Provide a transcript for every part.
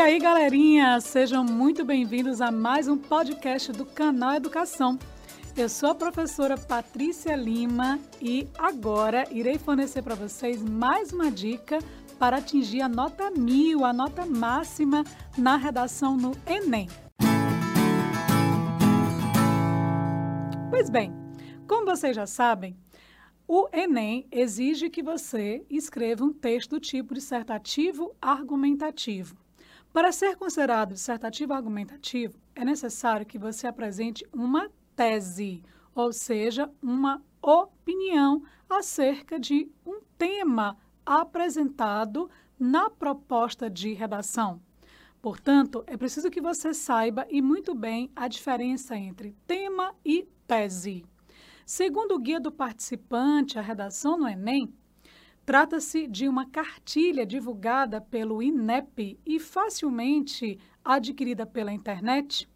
E aí, galerinha, sejam muito bem-vindos a mais um podcast do canal Educação. Eu sou a professora Patrícia Lima e agora irei fornecer para vocês mais uma dica para atingir a nota mil, a nota máxima na redação no Enem. Pois bem, como vocês já sabem, o Enem exige que você escreva um texto do tipo dissertativo argumentativo. Para ser considerado dissertativo argumentativo, é necessário que você apresente uma tese, ou seja, uma opinião acerca de um tema apresentado na proposta de redação. Portanto, é preciso que você saiba e muito bem a diferença entre tema e tese. Segundo o guia do participante, a redação no Enem, Trata-se de uma cartilha divulgada pelo INEP e facilmente adquirida pela internet.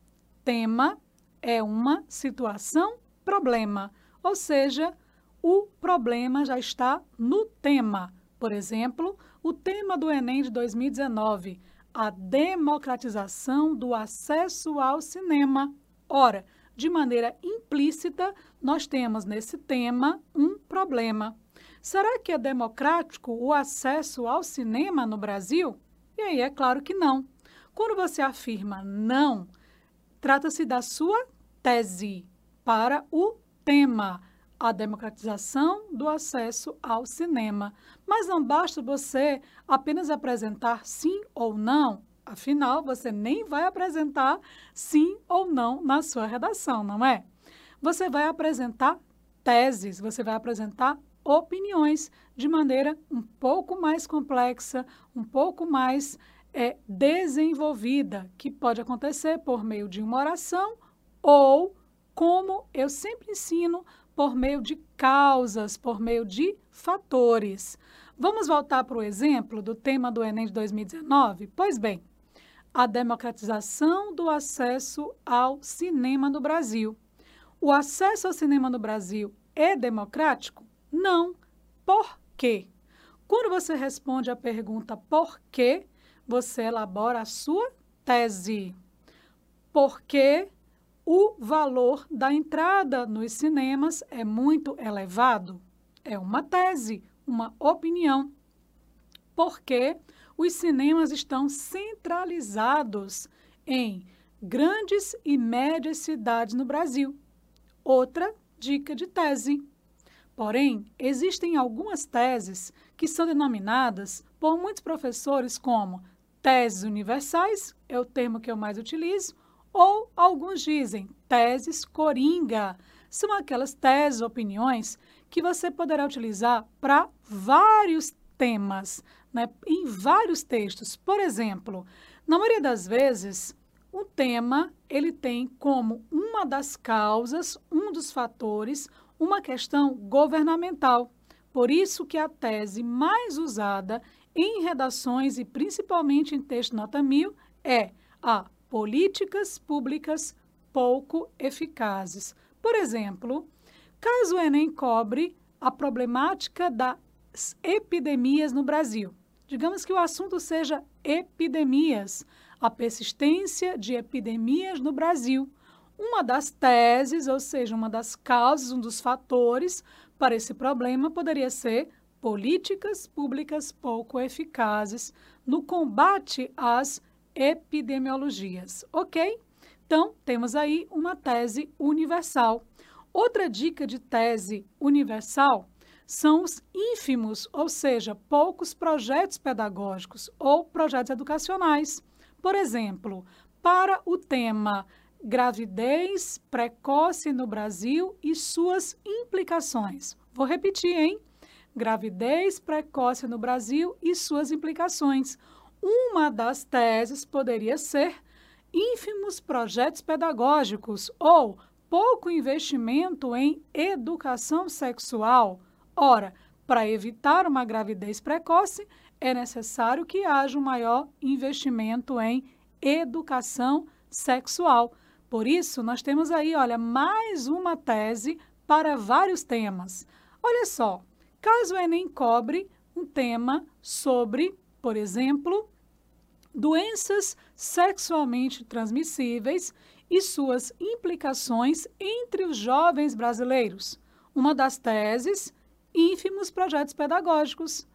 Tema é uma situação problema, ou seja, o problema já está no tema. Por exemplo, o tema do Enem de 2019, a democratização do acesso ao cinema. Ora, de maneira implícita, nós temos nesse tema um problema. Será que é democrático o acesso ao cinema no Brasil? E aí é claro que não. Quando você afirma não, trata-se da sua tese para o tema, a democratização do acesso ao cinema. Mas não basta você apenas apresentar sim ou não, afinal, você nem vai apresentar sim ou não na sua redação, não é? Você vai apresentar teses, você vai apresentar opiniões de maneira um pouco mais complexa, um pouco mais é, desenvolvida, que pode acontecer por meio de uma oração ou, como eu sempre ensino, por meio de causas, por meio de fatores. Vamos voltar para o exemplo do tema do Enem de 2019? Pois bem, a democratização do acesso ao cinema no Brasil. O acesso ao cinema no Brasil é democrático? Não. Por quê? Quando você responde a pergunta por quê, você elabora a sua tese. Porque o valor da entrada nos cinemas é muito elevado? É uma tese, uma opinião. Porque os cinemas estão centralizados em grandes e médias cidades no Brasil. Outra dica de tese. Porém, existem algumas teses que são denominadas por muitos professores como teses universais, é o termo que eu mais utilizo, ou alguns dizem teses coringa. São aquelas teses, opiniões que você poderá utilizar para vários temas, né, em vários textos. Por exemplo, na maioria das vezes, um tema ele tem como uma das causas, um dos fatores, uma questão governamental. Por isso que a tese mais usada em redações e principalmente em texto nota mil é a políticas públicas pouco eficazes. Por exemplo, caso o Enem cobre a problemática das epidemias no Brasil. Digamos que o assunto seja epidemias, a persistência de epidemias no Brasil. Uma das teses, ou seja, uma das causas, um dos fatores para esse problema poderia ser políticas públicas pouco eficazes no combate às epidemiologias, ok? Então, temos aí uma tese universal. Outra dica de tese universal são os ínfimos, ou seja, poucos projetos pedagógicos ou projetos educacionais. Por exemplo, para o tema gravidez precoce no Brasil e suas implicações. Vou repetir, hein? Gravidez precoce no Brasil e suas implicações. Uma das teses poderia ser ínfimos projetos pedagógicos ou pouco investimento em educação sexual. Ora, para evitar uma gravidez precoce, é necessário que haja um maior investimento em educação sexual. Por isso, nós temos aí, olha, mais uma tese para vários temas. Olha só, caso o Enem cobre um tema sobre, por exemplo, doenças sexualmente transmissíveis e suas implicações entre os jovens brasileiros. Uma das teses, ínfimos projetos pedagógicos.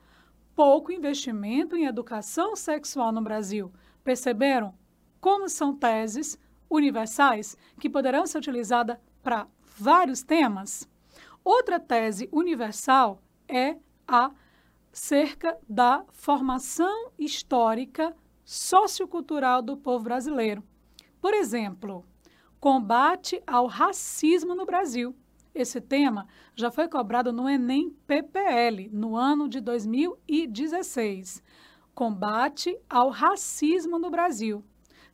Pouco investimento em educação sexual no Brasil. Perceberam como são teses universais que poderão ser utilizadas para vários temas? Outra tese universal é a cerca da formação histórica sociocultural do povo brasileiro. Por exemplo, combate ao racismo no Brasil. Esse tema já foi cobrado no Enem PPL no ano de 2016. Combate ao racismo no Brasil.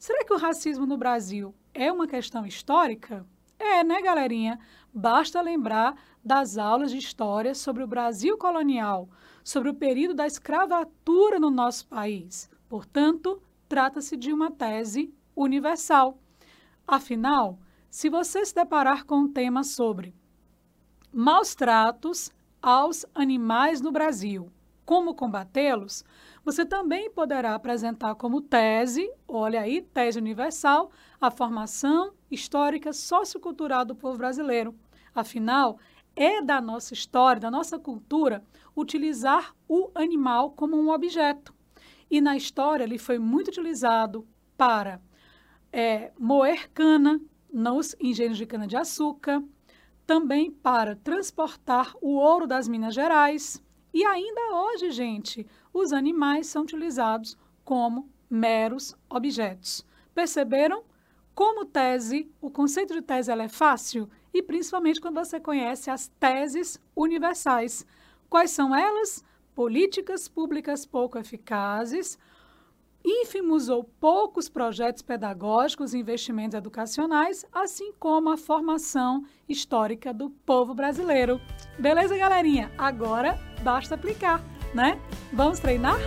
Será que o racismo no Brasil é uma questão histórica? É, né, galerinha? Basta lembrar das aulas de história sobre o Brasil colonial, sobre o período da escravatura no nosso país. Portanto, trata-se de uma tese universal. Afinal, se você se deparar com um tema sobre maus tratos aos animais no Brasil, como combatê-los, você também poderá apresentar como tese, olha aí, tese universal, a formação histórica sociocultural do povo brasileiro. Afinal, é da nossa história, da nossa cultura, utilizar o animal como um objeto. E na história ele foi muito utilizado para é, moer cana nos engenhos de cana-de-açúcar, também para transportar o ouro das Minas Gerais. E ainda hoje, gente, os animais são utilizados como meros objetos. Perceberam? Como tese, o conceito de tese é fácil e principalmente quando você conhece as teses universais. Quais são elas? Políticas públicas pouco eficazes, ínfimos ou poucos projetos pedagógicos e investimentos educacionais, assim como a formação histórica do povo brasileiro. Beleza, galerinha? Agora basta aplicar, né? Vamos treinar?